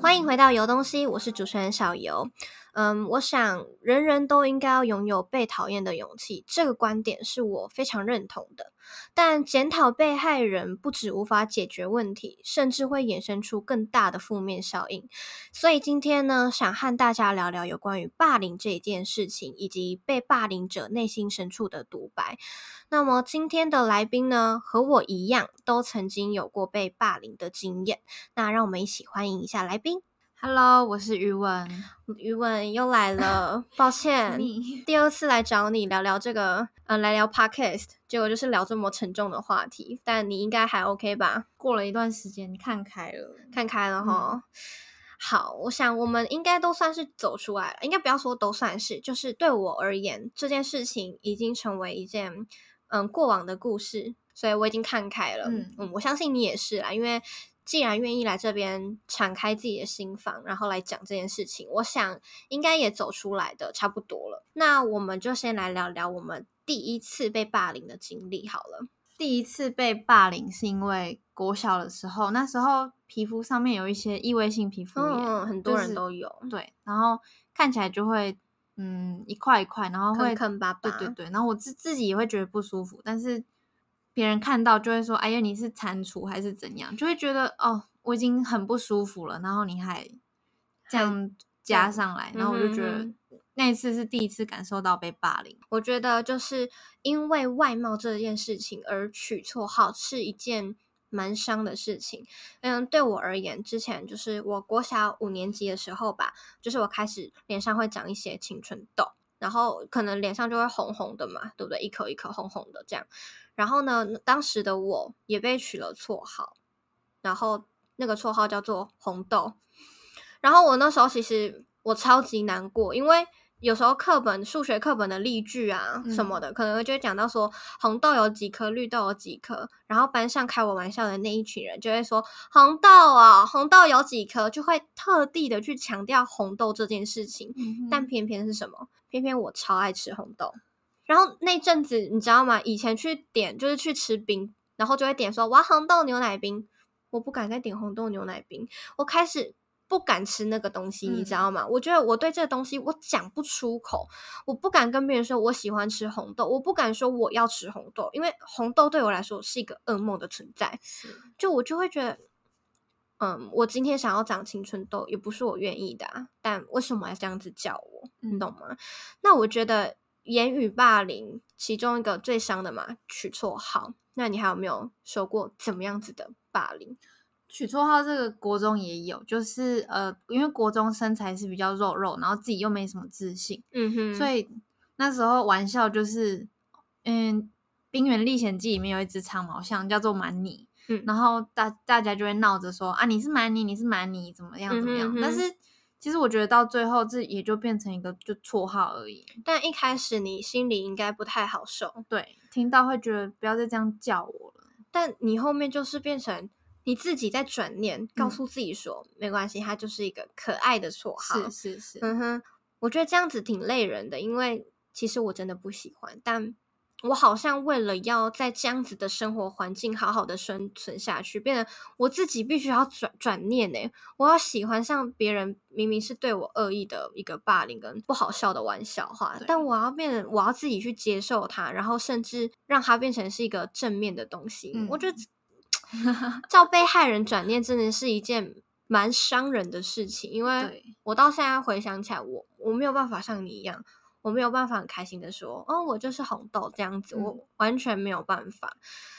欢迎回到游东西，我是主持人小游。嗯，我想人人都应该要拥有被讨厌的勇气，这个观点是我非常认同的。但检讨被害人不止无法解决问题，甚至会衍生出更大的负面效应。所以今天呢，想和大家聊聊有关于霸凌这一件事情，以及被霸凌者内心深处的独白。那么今天的来宾呢，和我一样，都曾经有过被霸凌的经验。那让我们一起欢迎一下来宾。Hello，我是余文。余文又来了，抱歉，第二次来找你聊聊这个，呃，来聊 podcast，结果就是聊这么沉重的话题，但你应该还 OK 吧？过了一段时间，看开了，看开了哈。好，我想我们应该都算是走出来了，应该不要说都算是，就是对我而言，这件事情已经成为一件嗯过往的故事，所以我已经看开了。嗯嗯，我相信你也是啦，因为。既然愿意来这边敞开自己的心房，然后来讲这件事情，我想应该也走出来的差不多了。那我们就先来聊聊我们第一次被霸凌的经历好了。第一次被霸凌是因为国小的时候，那时候皮肤上面有一些异位性皮肤炎，嗯，很多人就是都有，对，然后看起来就会嗯一块一块，然后会坑坑巴巴。对对对，然后我自自己也会觉得不舒服，但是别人看到就会说：“哎呀，你是蟾蜍还是怎样？”就会觉得哦，我已经很不舒服了，然后你还这样加上来，然后我就觉得嗯那一次是第一次感受到被霸凌。我觉得就是因为外貌这件事情而取绰号是一件蛮伤的事情。嗯，对我而言，之前就是我国小五年级的时候吧，就是我开始脸上会长一些青春痘，然后可能脸上就会红红的嘛，对不对？一颗一颗红红的这样。然后呢，当时的我也被取了绰号，然后那个绰号叫做红豆。然后我那时候其实我超级难过，因为有时候课本数学课本的例句啊嗯什么的，可能就会讲到说红豆有几颗，绿豆有几颗，然后班上开我玩笑的那一群人就会说红豆啊，红豆有几颗，就会特地的去强调红豆这件事情。但偏偏是什么？偏偏我超爱吃红豆。然后那阵子你知道吗？以前去点就是去吃冰，然后就会点说我要红豆牛奶冰，我不敢再点红豆牛奶冰，我开始不敢吃那个东西，你知道吗？我觉得我对这个东西我讲不出口，我不敢跟别人说我喜欢吃红豆，我不敢说我要吃红豆，因为红豆对我来说是一个噩梦的存在。就我就会觉得，嗯，我今天想要长青春痘，也不是我愿意的、啊，但为什么要这样子叫我？你嗯懂吗？那我觉得言语霸凌其中一个最伤的嘛，取绰号。那你还有没有受过怎么样子的霸凌？取绰号这个国中也有，就是呃，因为国中身材是比较肉肉，然后自己又没什么自信，嗯哼所以那时候玩笑就是，嗯，《冰原历险记》里面有一只长毛象叫做蛮尼，嗯然后大大家就会闹着说啊，你是蛮尼，你是蛮尼，怎么样怎么样？嗯哼嗯哼但是其实我觉得到最后这也就变成一个就绰号而已。但一开始你心里应该不太好受，对，听到会觉得不要再这样叫我了。但你后面就是变成你自己在转念，告嗯诉自己说、没关系，它就是一个可爱的绰号。是是是，嗯哼，我觉得这样子挺累人的，因为其实我真的不喜欢，但我好像为了要在这样子的生活环境好好的生存下去，变得我自己必须要转转念呢，我要喜欢上别人明明是对我恶意的一个霸凌跟不好笑的玩笑话，但我要变得我要自己去接受它，然后甚至让它变成是一个正面的东西。嗯我觉得。叫被害人转念真的是一件蛮伤人的事情，因为我到现在回想起来，我我没有办法像你一样，我没有办法很开心的说，哦，我就是红豆这样子，嗯我完全没有办法。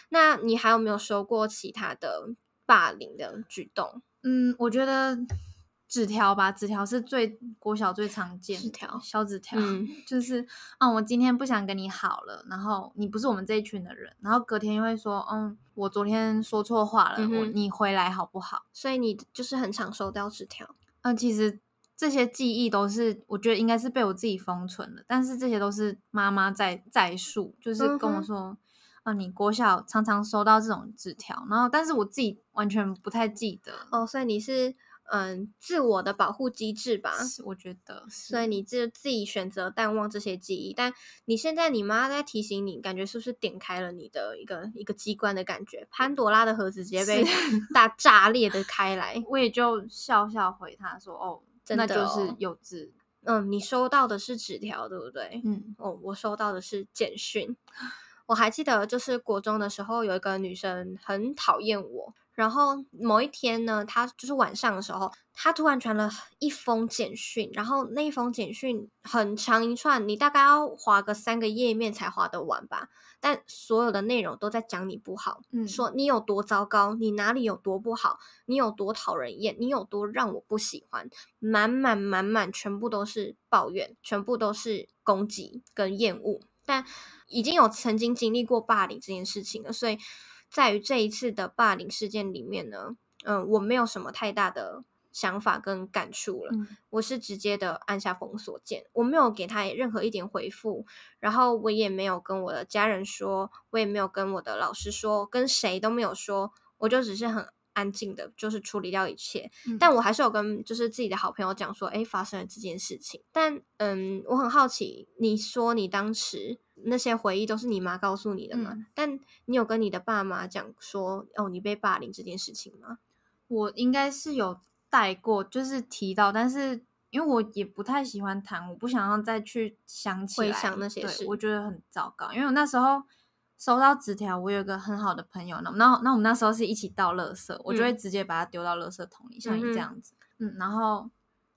那你还有没有收过其他的霸凌的举动？嗯，我觉得纸条吧，纸条是最国小最常见纸条小纸条，嗯就是啊，我今天不想跟你好了，然后你不是我们这一群的人，然后隔天又会说，嗯，我昨天说错话了，嗯我你回来好不好？所以你就是很常收到纸条，嗯、其实这些记忆都是我觉得应该是被我自己封存的，但是这些都是妈妈在在述，就是跟我说。啊，你国小常常收到这种纸条，然后但是我自己完全不太记得。哦，所以你是嗯自我的保护机制吧。是我觉得，所以你自自己选择淡忘这些记忆，但你现在你妈在提醒你，感觉是不是点开了你的一个一个机关的感觉？潘多拉的盒子直接被大炸裂的开来。我也就笑笑回她说：“哦，真的那就是哦幼稚。嗯，你收到的是纸条，对不对？嗯哦，我收到的是简讯。我还记得，就是国中的时候，有一个女生很讨厌我。然后某一天呢，他就是晚上的时候，他突然传了一封简讯，然后那一封简讯很长一串，你大概要划个三个页面才划得完吧。但所有的内容都在讲你不好，嗯说你有多糟糕，你哪里有多不好，你有多讨人厌，你有多让我不喜欢，满满满满，全部都是抱怨，全部都是攻击跟厌恶。但已经有曾经经历过霸凌这件事情了，所以在于这一次的霸凌事件里面呢，嗯，我没有什么太大的想法跟感触了。嗯我是直接的按下封锁键，我没有给他任何一点回复，然后我也没有跟我的家人说，我也没有跟我的老师说，跟谁都没有说，我就只是很安静的，就是处理掉一切。嗯但我还是有跟就是自己的好朋友讲说，诶，发生了这件事情。但嗯，我很好奇，你说你当时那些回忆都是你妈告诉你的吗？嗯但你有跟你的爸妈讲说，哦，你被霸凌这件事情吗？我应该是有带过，就是提到，但是因为我也不太喜欢谈，我不想要再去想起来回想那些事我觉得很糟糕。因为我那时候收到纸条，我有一个很好的朋友，那那那我们那时候是一起倒垃圾，我就会直接把它丢到垃圾桶里，像你这样子，嗯，然后。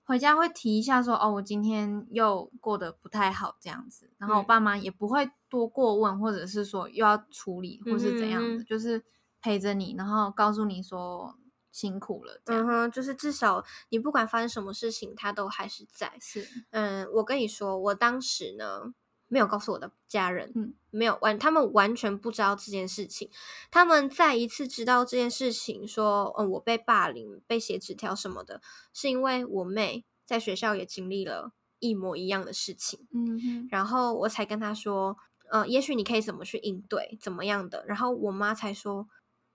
回家会提一下说哦，我今天又过得不太好这样子，然后我嗯爸妈也不会多过问，或者是说又要处理或是怎样的，嗯就是陪着你，然后告诉你说辛苦了这样。就是至少你不管发生什么事情，他都还是在。是，嗯，我跟你说，我当时呢没有告诉我的家人，嗯，没有完，他们完全不知道这件事情。他们再一次知道这件事情，说，嗯，我被霸凌、被写纸条什么的，是因为我妹在学校也经历了一模一样的事情，嗯哼，然后我才跟她说，呃，也许你可以怎么去应对，怎么样的。然后我妈才说，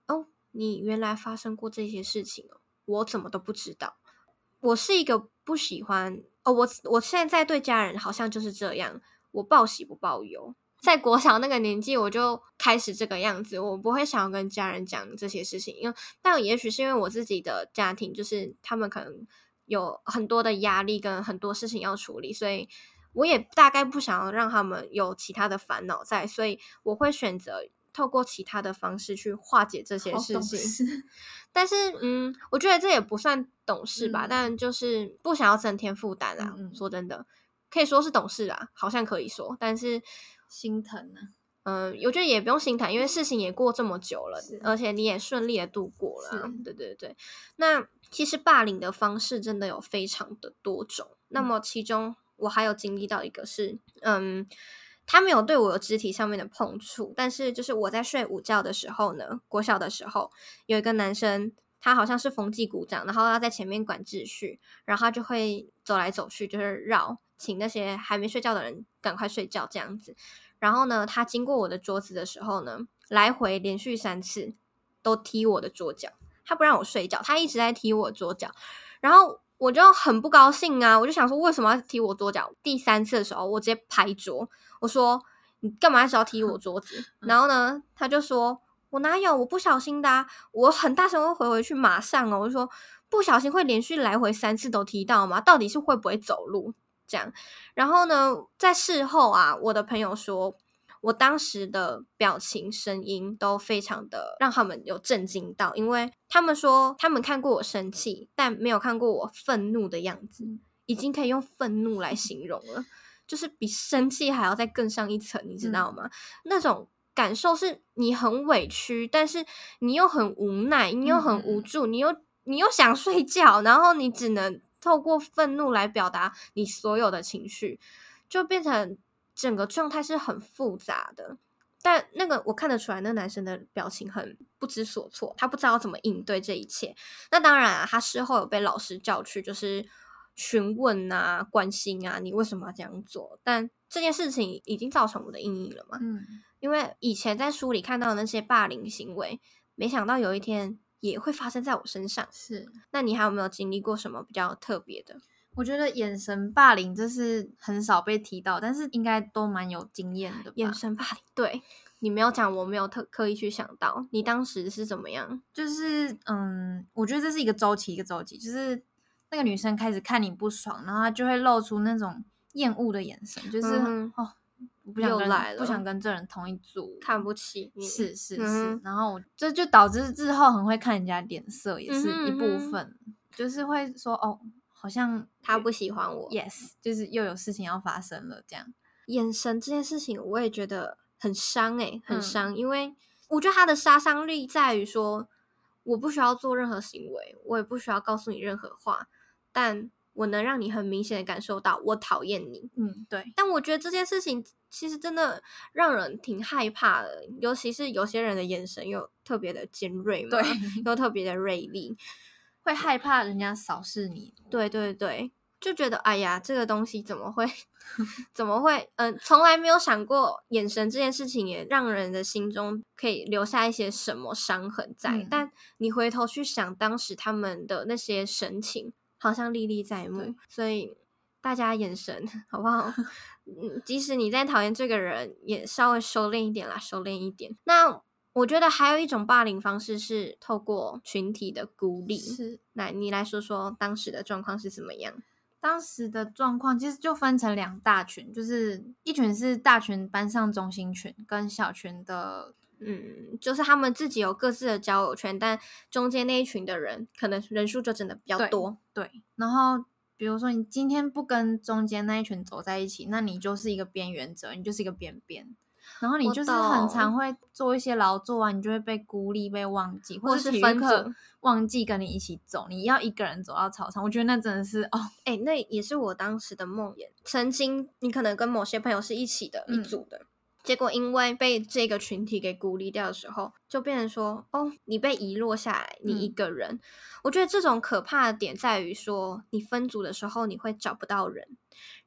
哦，你原来发生过这些事情哦，我怎么都不知道。我是一个不喜欢哦，我我现在对家人好像就是这样，我报喜不报忧。在国小那个年纪，我就开始这个样子，我不会想要跟家人讲这些事情，因为但也许是因为我自己的家庭，就是他们可能有很多的压力跟很多事情要处理，所以我也大概不想要让他们有其他的烦恼在，所以我会选择透过其他的方式去化解这些事情。但是，嗯，我觉得这也不算懂事吧，嗯但就是不想要增添负担啊。嗯嗯说真的，可以说是懂事啦，好像可以说，但是，心疼呢、嗯，我觉得也不用心疼，因为事情也过这么久了，而且你也顺利的度过了啊、对对对，那其实霸凌的方式真的有非常的多种，那嗯么其中我还有经历到一个是，嗯。他没有对我有肢体上面的碰触，但是就是我在睡午觉的时候呢，国小的时候有一个男生，他好像是风纪鼓掌，然后他在前面管秩序，然后他就会走来走去，就是绕，请那些还没睡觉的人赶快睡觉这样子。然后呢，他经过我的桌子的时候呢，来回连续三次都踢我的桌角，他不让我睡觉，他一直在踢我桌角，然后我就很不高兴啊，我就想说为什么要踢我桌角？第三次的时候，我直接拍桌，我说你干嘛一直要踢我桌子？然后呢，他就说我哪有，我不小心的、啊，我很大声会回回去，马上哦，我就说不小心会连续来回三次都踢到吗？到底是会不会走路？这样，然后呢，在事后啊，我的朋友说，我当时的表情、声音都非常的让他们有震惊到，因为他们说他们看过我生气，但没有看过我愤怒的样子，已经可以用愤怒来形容了，就是比生气还要再更上一层，你知道吗？那种。感受是你很委屈，但是你又很无奈，你又很无助，你又你又想睡觉，然后你只能透过愤怒来表达你所有的情绪，就变成整个状态是很复杂的。但那个我看得出来，那男生的表情很不知所措，他不知道怎么应对这一切。那当然啊，他事后有被老师叫去，就是询问啊、关心啊，你为什么要这样做？但这件事情已经造成我的阴影了嘛？嗯，因为以前在书里看到的那些霸凌行为，没想到有一天也会发生在我身上。是。那你还有没有经历过什么比较特别的？我觉得眼神霸凌这是很少被提到，但是应该都蛮有经验的。眼神霸凌，对你没有讲，我没有特刻意去想到，你当时是怎么样？就是嗯，我觉得这是一个周期，一个周期，就是那个女生开始看你不爽，然后她就会露出那种厌恶的眼神，就是哦。不想跟不想跟这人同一组，看不起，是是是，然后这就导致之后很会看人家脸色，也是一部分，就是会说哦，好像他不喜欢我，yes，就是又有事情要发生了这样。眼神这件事情，我也觉得很伤诶，很伤，因为我觉得他的杀伤力在于说，我不需要做任何行为，我也不需要告诉你任何话，但。我能让你很明显的感受到我讨厌你，嗯，对。但我觉得这件事情其实真的让人挺害怕的，尤其是有些人的眼神又特别的尖锐嘛，对，又特别的锐利，会害怕人家扫视你。对对对，就觉得哎呀，这个东西怎么会，怎么会？嗯，从来没有想过眼神这件事情也让人的心中可以留下一些什么伤痕在。但你回头去想当时他们的那些神情。好像历历在目，所以大家眼神好不好？嗯，即使你再讨厌这个人，也稍微收敛一点啦，收敛一点。那我觉得还有一种霸凌方式是透过群体的孤立。是，来你来说说当时的状况是怎么样？当时的状况其实就分成两大群，就是一群是大群班上中心群，跟小群的。嗯，就是他们自己有各自的交友圈，但中间那一群的人可能人数就真的比较多。对，然后比如说你今天不跟中间那一群走在一起，那你就是一个边缘者，你就是一个边边。然后你就是很常会做一些劳作啊，你就会被孤立、被忘记，或者是分课忘记跟你一起走，你要一个人走到操场。我觉得那真的是哦，哎，那也是我当时的梦魇。曾经你可能跟某些朋友是一起的一组的。结果因为被这个群体给孤立掉的时候，就变成说，哦，你被遗落下来，你一个人。我觉得这种可怕的点在于说，你分组的时候你会找不到人，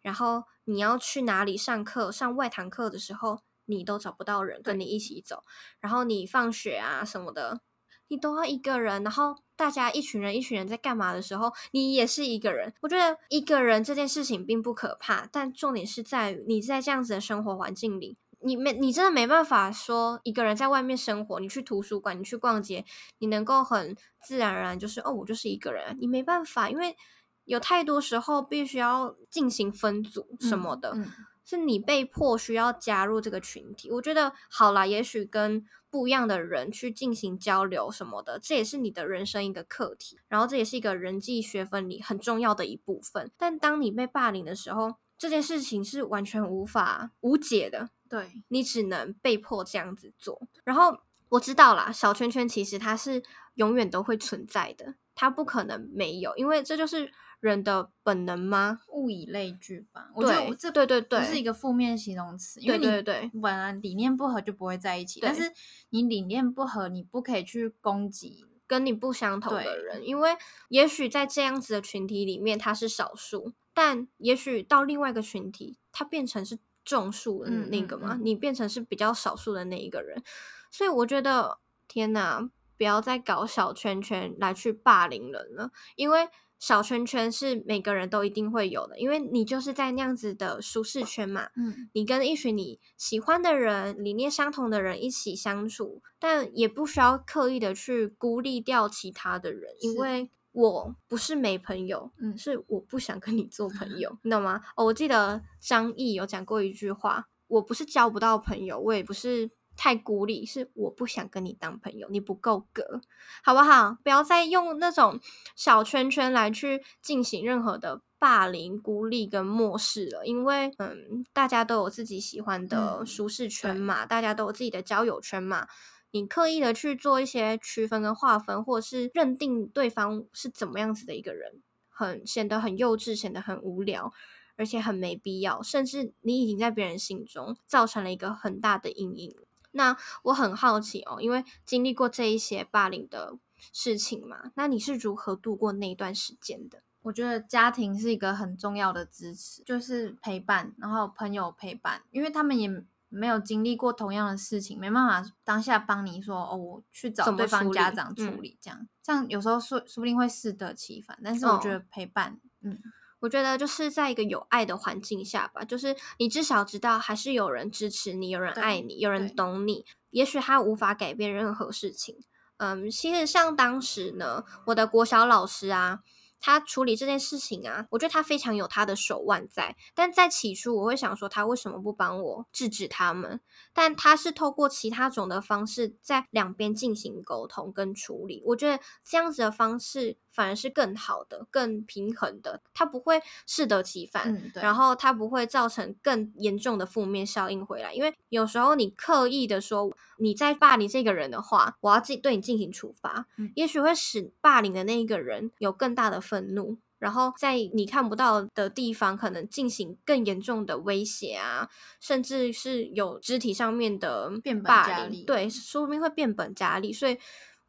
然后你要去哪里上课、上外堂课的时候，你都找不到人跟你一起走。然后你放学啊什么的，你都要一个人。然后大家一群人一群人在干嘛的时候，你也是一个人。我觉得一个人这件事情并不可怕，但重点是在于你在这样子的生活环境里。你没，你真的没办法说一个人在外面生活。你去图书馆，你去逛街，你能够很自然而然就是哦，我就是一个人。你没办法，因为有太多时候必须要进行分组什么的，是你被迫需要加入这个群体。我觉得好啦，也许跟不一样的人去进行交流什么的，这也是你的人生一个课题。然后这也是一个人际学分里很重要的一部分。但当你被霸凌的时候，这件事情是完全无法无解的。对你只能被迫这样子做，然后我知道啦，小圈圈其实它是永远都会存在的，它不可能没有，因为这就是人的本能吗？物以类聚吧。对，这对对对，不是一个负面形容词，因为对对本来理念不合就不会在一起，但是你理念不合，你不可以去攻击跟你不相同的人，因为也许在这样子的群体里面他是少数，但也许到另外一个群体，他变成是。种树的那个嘛，你变成是比较少数的那一个人，所以我觉得天哪，不要再搞小圈圈来去霸凌人了，因为小圈圈是每个人都一定会有的，因为你就是在那样子的舒适圈嘛，嗯，你跟一群你喜欢的人、理念相同的人一起相处，但也不需要刻意的去孤立掉其他的人，因为。我不是没朋友，嗯，是我不想跟你做朋友，你懂吗？哦，我记得张译有讲过一句话，我不是交不到朋友，我也不是太孤立，是我不想跟你当朋友，你不够格，好不好？不要再用那种小圈圈来去进行任何的霸凌、孤立跟漠视了，因为嗯，大家都有自己喜欢的舒适圈嘛，大家都有自己的交友圈嘛。你刻意的去做一些区分跟划分，或者是认定对方是怎么样子的一个人，很显得很幼稚，显得很无聊，而且很没必要，甚至你已经在别人心中造成了一个很大的阴影。那我很好奇哦，因为经历过这一些霸凌的事情嘛，那你是如何度过那一段时间的？我觉得家庭是一个很重要的支持，就是陪伴，然后朋友陪伴，因为他们也。没有经历过同样的事情，没办法当下帮你说哦，我去找对方家长处嗯理，这样、这样有时候说说不定会适得其反。但是我觉哦得陪伴，嗯，我觉得就是在一个有爱的环境下吧，就是你至少知道还是有人支持你，有人对爱你，有人懂你。也许他无法改变任何事情。嗯，其实像当时呢，我的国小老师啊，他处理这件事情啊，我觉得他非常有他的手腕在。但在起初，我会想说，他为什么不帮我制止他们？但他是透过其他种的方式，在两边进行沟通跟处理。我觉得这样子的方式反而是更好的、更平衡的，它不会适得其反。嗯，然后它不会造成更严重的负面效应回来，因为有时候你刻意的说你在霸凌这个人的话，我要进对你进行处罚，嗯也许会使霸凌的那一个人有更大的愤怒，然后在你看不到的地方可能进行更严重的威胁啊，甚至是有肢体上面的变本霸凌，加厉对，说不定会变本加厉，所以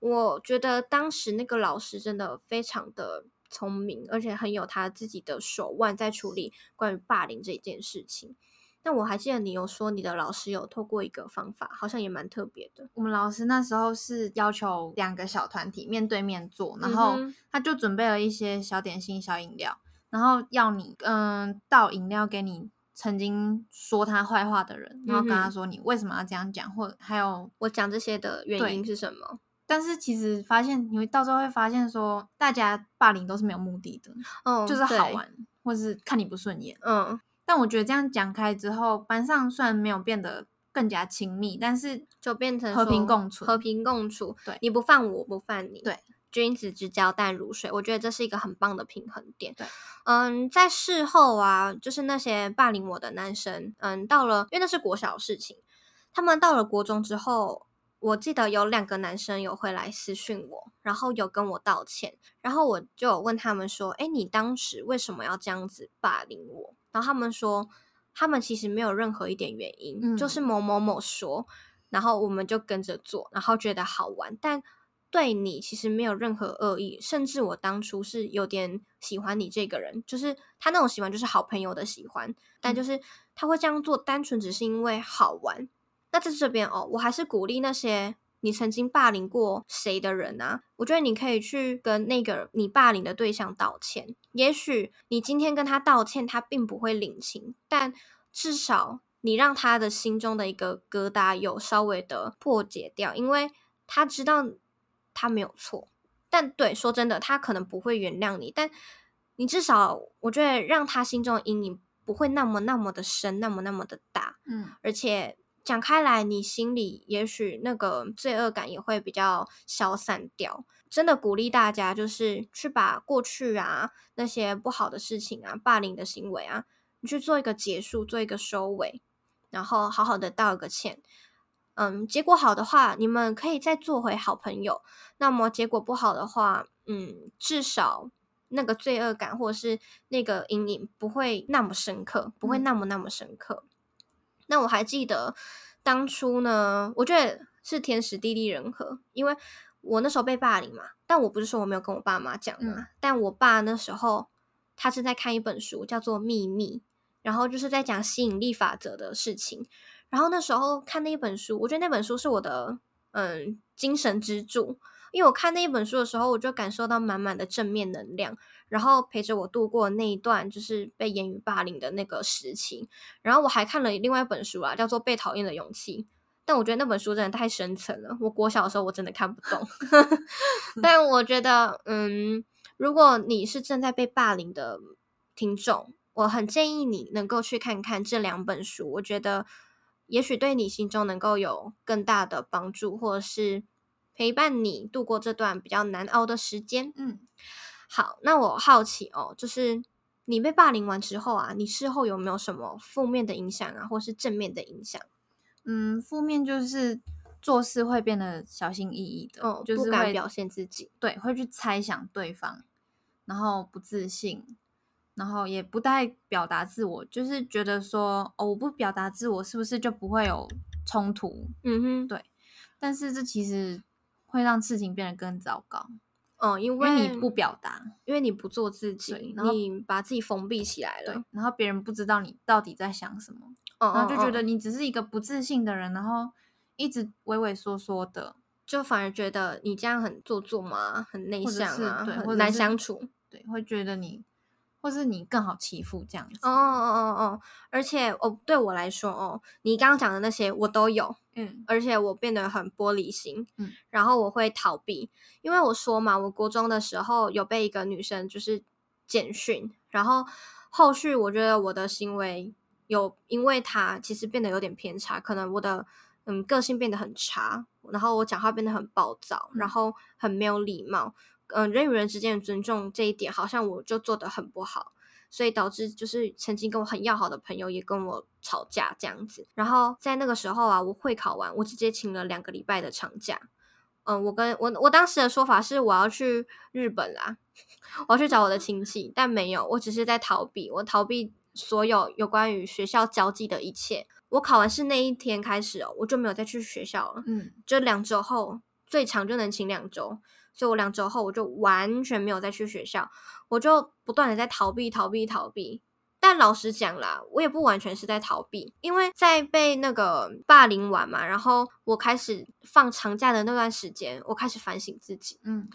我觉得当时那个老师真的非常的聪明，而且很有他自己的手腕在处理关于霸凌这件事情。但我还记得你有说你的老师有透过一个方法，好像也蛮特别的。我们老师那时候是要求两个小团体面对面坐，然后他就准备了一些小点心、小饮料，然后要你嗯倒饮料给你曾经说他坏话的人，然后跟他说你为什么要这样讲，或还有我讲这些的原因是什么？但是其实发现，你会到时候会发现说，大家霸凌都是没有目的的，嗯，就是好。玩，或是看你不顺眼。嗯，但我觉得这样讲开之后，班上虽然没有变得更加亲密，但是就变成和平共处和平共处。对你不犯我，我不犯你。对，君子之交淡如水，我觉得这是一个很棒的平衡点。对，嗯，在事后啊，就是那些霸凌我的男生，嗯，到了，因为那是国小的事情，他们到了国中之后，我记得有两个男生有回来私讯我，然后有跟我道歉，然后我就有问他们说，哎，你当时为什么要这样子霸凌我？然后他们说，他们其实没有任何一点原因，嗯就是某某某说，然后我们就跟着做，然后觉得好玩，但对你其实没有任何恶意，甚至我当初是有点喜欢你这个人，就是他那种喜欢就是好朋友的喜欢，但嗯就是他会这样做，单纯只是因为好玩。那在这边哦，我还是鼓励那些你曾经霸凌过谁的人啊，我觉得你可以去跟那个你霸凌的对象道歉。也许你今天跟他道歉，他并不会领情，但至少你让他的心中的一个疙瘩有稍微的破解掉，因为他知道他没有错。但对，说真的，他可能不会原谅你，但你至少我觉得让他心中的阴影不会那么那么的深，那么那么的大。嗯，而且讲开来，你心里也许那个罪恶感也会比较消散掉。真的鼓励大家，就是去把过去啊那些不好的事情啊、霸凌的行为啊，你去做一个结束，做一个收尾，然后好好的道个歉。嗯，结果好的话，你们可以再做回好朋友。那么结果不好的话，嗯，至少那个罪恶感或者是那个阴影不会那么深刻，不会嗯那么那么深刻。那我还记得当初呢，我觉得是天时地利人和，因为我那时候被霸凌嘛，但我不是说我没有跟我爸妈讲嘛，嗯但我爸那时候他正在看一本书，叫做《秘密》，然后就是在讲吸引力法则的事情。然后那时候看那一本书，我觉得那本书是我的嗯精神支柱，因为我看那一本书的时候，我就感受到满满的正面能量，然后陪着我度过那一段就是被言语霸凌的那个时期。然后我还看了另外一本书啊，叫做《被讨厌的勇气》，但我觉得那本书真的太深层了，我国小的时候我真的看不懂。但我觉得，嗯，如果你是正在被霸凌的听众，我很建议你能够去看看这两本书，我觉得也许对你心中能够有更大的帮助，或者是陪伴你度过这段比较难熬的时间。嗯，好，那我好奇哦，就是你被霸凌完之后啊，你事后有没有什么负面的影响啊，或是正面的影响？嗯，负面就是做事会变得小心翼翼的，哦，就是会不敢表现自己。对，会去猜想对方，然后不自信，然后也不太表达自我，就是觉得说，哦，我不表达自我，是不是就不会有冲突？嗯哼，对但是这其实会让事情变得更糟糕，嗯，因因为为你不表达，因为你不做自己，然后你把自己封闭起来了。，然后别人不知道你到底在想什么。哦然后就觉得你只是一个不自信的人，然后一直畏畏缩缩的，就反而觉得你这样很做作嘛，很内向啊，很难相处。对，会觉得你或是你更好欺负这样子。哦哦哦哦，而且哦，对我来说哦，你刚刚讲的那些我都有，嗯。而且我变得很玻璃心，嗯，然后我会逃避，因为我说嘛，我国中的时候有被一个女生就是简讯，然后后续我觉得我的行为有因为她其实变得有点偏差，可能我的嗯个性变得很差，然后我讲话变得很暴躁，然嗯。后很没有礼貌，嗯、人与人之间的尊重这一点好像我就做的很不好。所以导致就是曾经跟我很要好的朋友也跟我吵架这样子。然后在那个时候啊，我会考完，我直接请了两个礼拜的长假。嗯，我跟我我当时的说法是我要去日本啦，我要去找我的亲戚，但没有，我只是在逃避，我逃避所有有关于学校交际的一切。我考完试那一天开始哦，我就没有再去学校了，嗯就两周后最长就能请两周，所以我两周后我就完全没有再去学校，我就不断的在逃避、逃避、逃避。但老实讲啦，我也不完全是在逃避，因为在被那个霸凌完嘛，然后我开始放长假的那段时间，我开始反省自己，嗯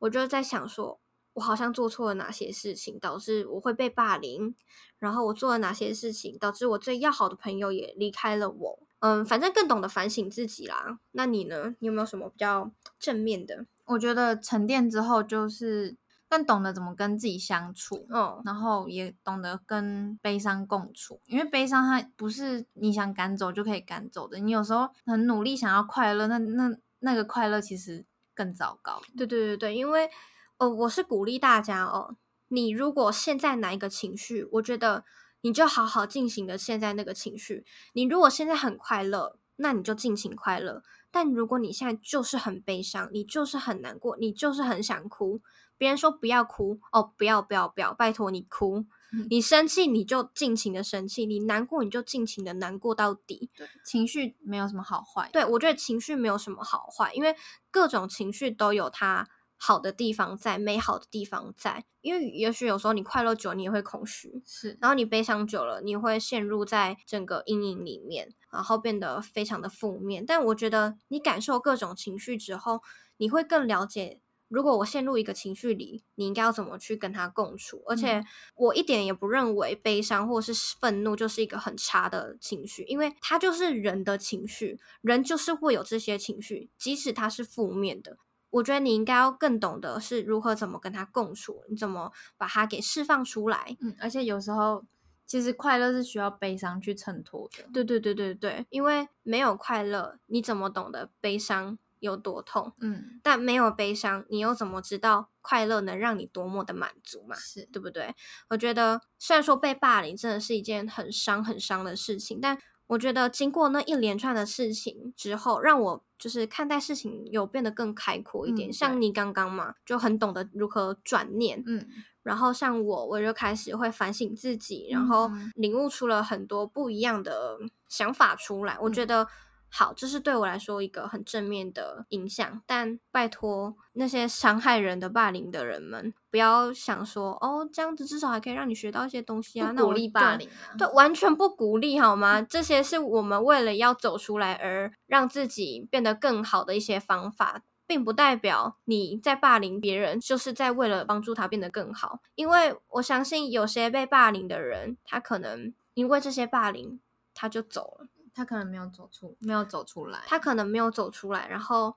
我就在想说，我好像做错了哪些事情，导致我会被霸凌，然后我做了哪些事情，导致我最要好的朋友也离开了我。嗯，反正更懂得反省自己啦。那你呢？你有没有什么比较正面的？我觉得沉淀之后就是更懂得怎么跟自己相处。哦，然后也懂得跟悲伤共处，因为悲伤它不是你想赶走就可以赶走的。你有时候很努力想要快乐，那那那个快乐其实更糟糕。对对对对，因为呃，我是鼓励大家哦，你如果现在哪一个情绪，我觉得你就好好进行的现在那个情绪。你如果现在很快乐，那你就尽情快乐。但如果你现在就是很悲伤，你就是很难过，你就是很想哭，别人说不要哭哦，不要不要不要，拜托你哭。嗯你生气你就尽情的生气，你难过你就尽情的难过到底。对，情绪没有什么好坏。对，我觉得情绪没有什么好坏，因为各种情绪都有它好的地方在，美好的地方在。因为也许有时候你快乐久，你也会空虚，是，然后你悲伤久了，你会陷入在整个阴影里面，然后变得非常的负面。但我觉得你感受各种情绪之后，你会更了解。如果我陷入一个情绪里，你应该要怎么去跟他共处？而且嗯我一点也不认为悲伤或是愤怒就是一个很差的情绪，因为它就是人的情绪，人就是会有这些情绪，即使它是负面的。我觉得你应该要更懂得是如何怎么跟他共处，你怎么把它给释放出来。嗯，而且有时候其实快乐是需要悲伤去衬托的。对对对对对，因为没有快乐，你怎么懂得悲伤有多痛？嗯，但没有悲伤，你又怎么知道快乐能让你多么的满足嘛？是，对不对？我觉得虽然说被霸凌真的是一件很伤很伤的事情，但我觉得经过那一连串的事情之后，让我就是看待事情有变得更开阔一点。嗯像你刚刚嘛，就很懂得如何转念，嗯然后像我，我就开始会反省自己，然后嗯领悟出了很多不一样的想法出来。我觉得好，这是对我来说一个很正面的影响。但拜托那些伤害人的、霸凌的人们，不要想说哦，这样子至少还可以让你学到一些东西啊。那鼓励霸凌啊。对，完全不鼓励好吗？这些是我们为了要走出来而让自己变得更好的一些方法，并不代表你在霸凌别人就是在为了帮助他变得更好。因为我相信有些被霸凌的人，他可能因为这些霸凌他就走了，他可能没有走出，没有走出来。他可能没有走出来，然后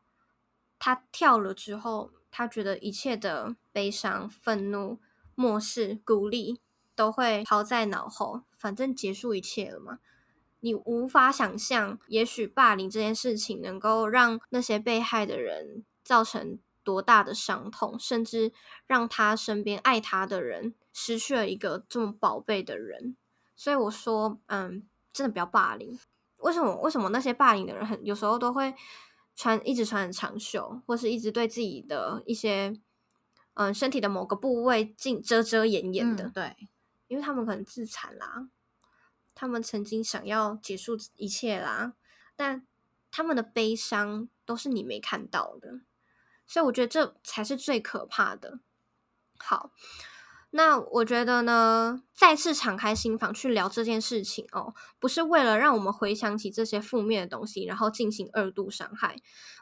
他跳了之后，他觉得一切的悲伤、愤怒、漠视、孤立都会抛在脑后，反正结束一切了嘛。你无法想象，也许霸凌这件事情能够让那些被害的人造成多大的伤痛，甚至让他身边爱他的人失去了一个这么宝贝的人。所以我说，嗯，真的不要霸凌。为什么？为什么那些霸凌的人很有时候都会穿一直穿很长袖，或是一直对自己的一些嗯身体的某个部位进遮遮掩掩的？嗯对，因为他们可能自残啦，他们曾经想要结束一切啦，但他们的悲伤都是你没看到的，所以我觉得这才是最可怕的。好，那我觉得呢，再次敞开心房去聊这件事情哦，不是为了让我们回想起这些负面的东西，然后进行二度伤害，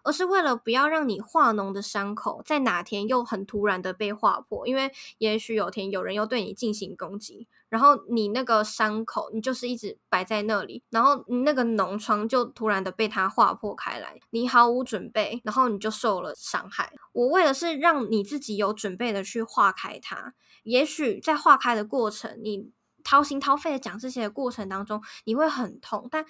而是为了不要让你化脓的伤口在哪天又很突然的被划破，因为也许有天有人又对你进行攻击，然后你那个伤口你就是一直摆在那里，然后你那个脓疮就突然的被它划破开来，你毫无准备，然后你就受了伤害。我为的是让你自己有准备的去化开它。也许在化开的过程，你掏心掏肺的讲这些的过程当中，你会很痛，但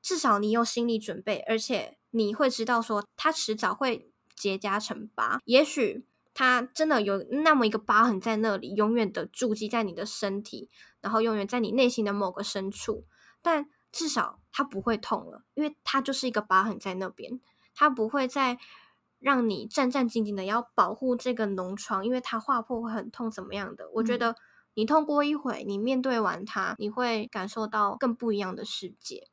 至少你有心理准备，而且你会知道说，它迟早会结痂成疤。也许它真的有那么一个疤痕在那里，永远的筑基在你的身体，然后永远在你内心的某个深处，但至少它不会痛了，因为它就是一个疤痕在那边，它不会再。让你战战兢兢的要保护这个脓疮，因为它划破会很痛，怎么样的？我觉得你痛过一回，你面对完它，你会感受到更不一样的世界。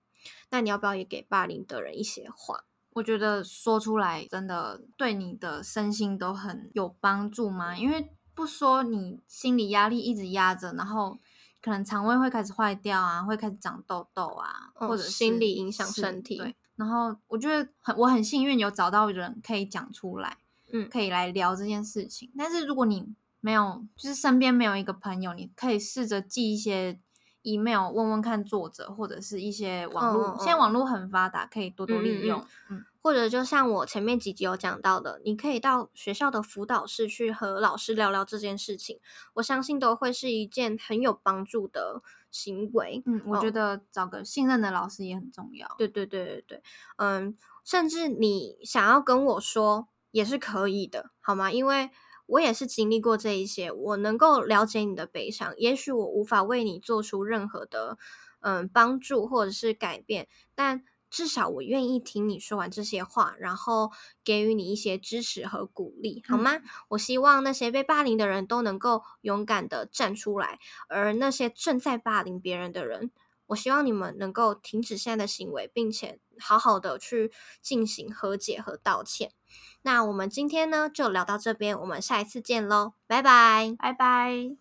那你要不要也给霸凌的人一些话？我觉得说出来真的对你的身心都很有帮助吗？因为不说，你心理压力一直压着，然后可能肠胃会开始坏掉啊，会开始长痘痘啊，或者心理影响身体。对然后我觉得很我很幸运有找到人可以讲出来，嗯，可以来聊这件事情。但是如果你没有，就是身边没有一个朋友，你可以试着寄一些 email 问问看作者，或者是一些网络。现在网络很发达，可以多多利用。嗯，或者就像我前面几集有讲到的，你可以到学校的辅导室去和老师聊聊这件事情。我相信都会是一件很有帮助的。行为，嗯，我觉得找个信任的老师也很重要。对对对对对，嗯，甚至你想要跟我说也是可以的，好吗？因为我也是经历过这一些，我能够了解你的悲伤。也许我无法为你做出任何的嗯帮助或者是改变，但。至少我愿意听你说完这些话，然后给予你一些支持和鼓励，好吗？我希望那些被霸凌的人都能够勇敢的站出来，而那些正在霸凌别人的人，我希望你们能够停止现在的行为，并且好好的去进行和解和道歉。那我们今天呢就聊到这边，我们下一次见喽，拜拜，拜拜。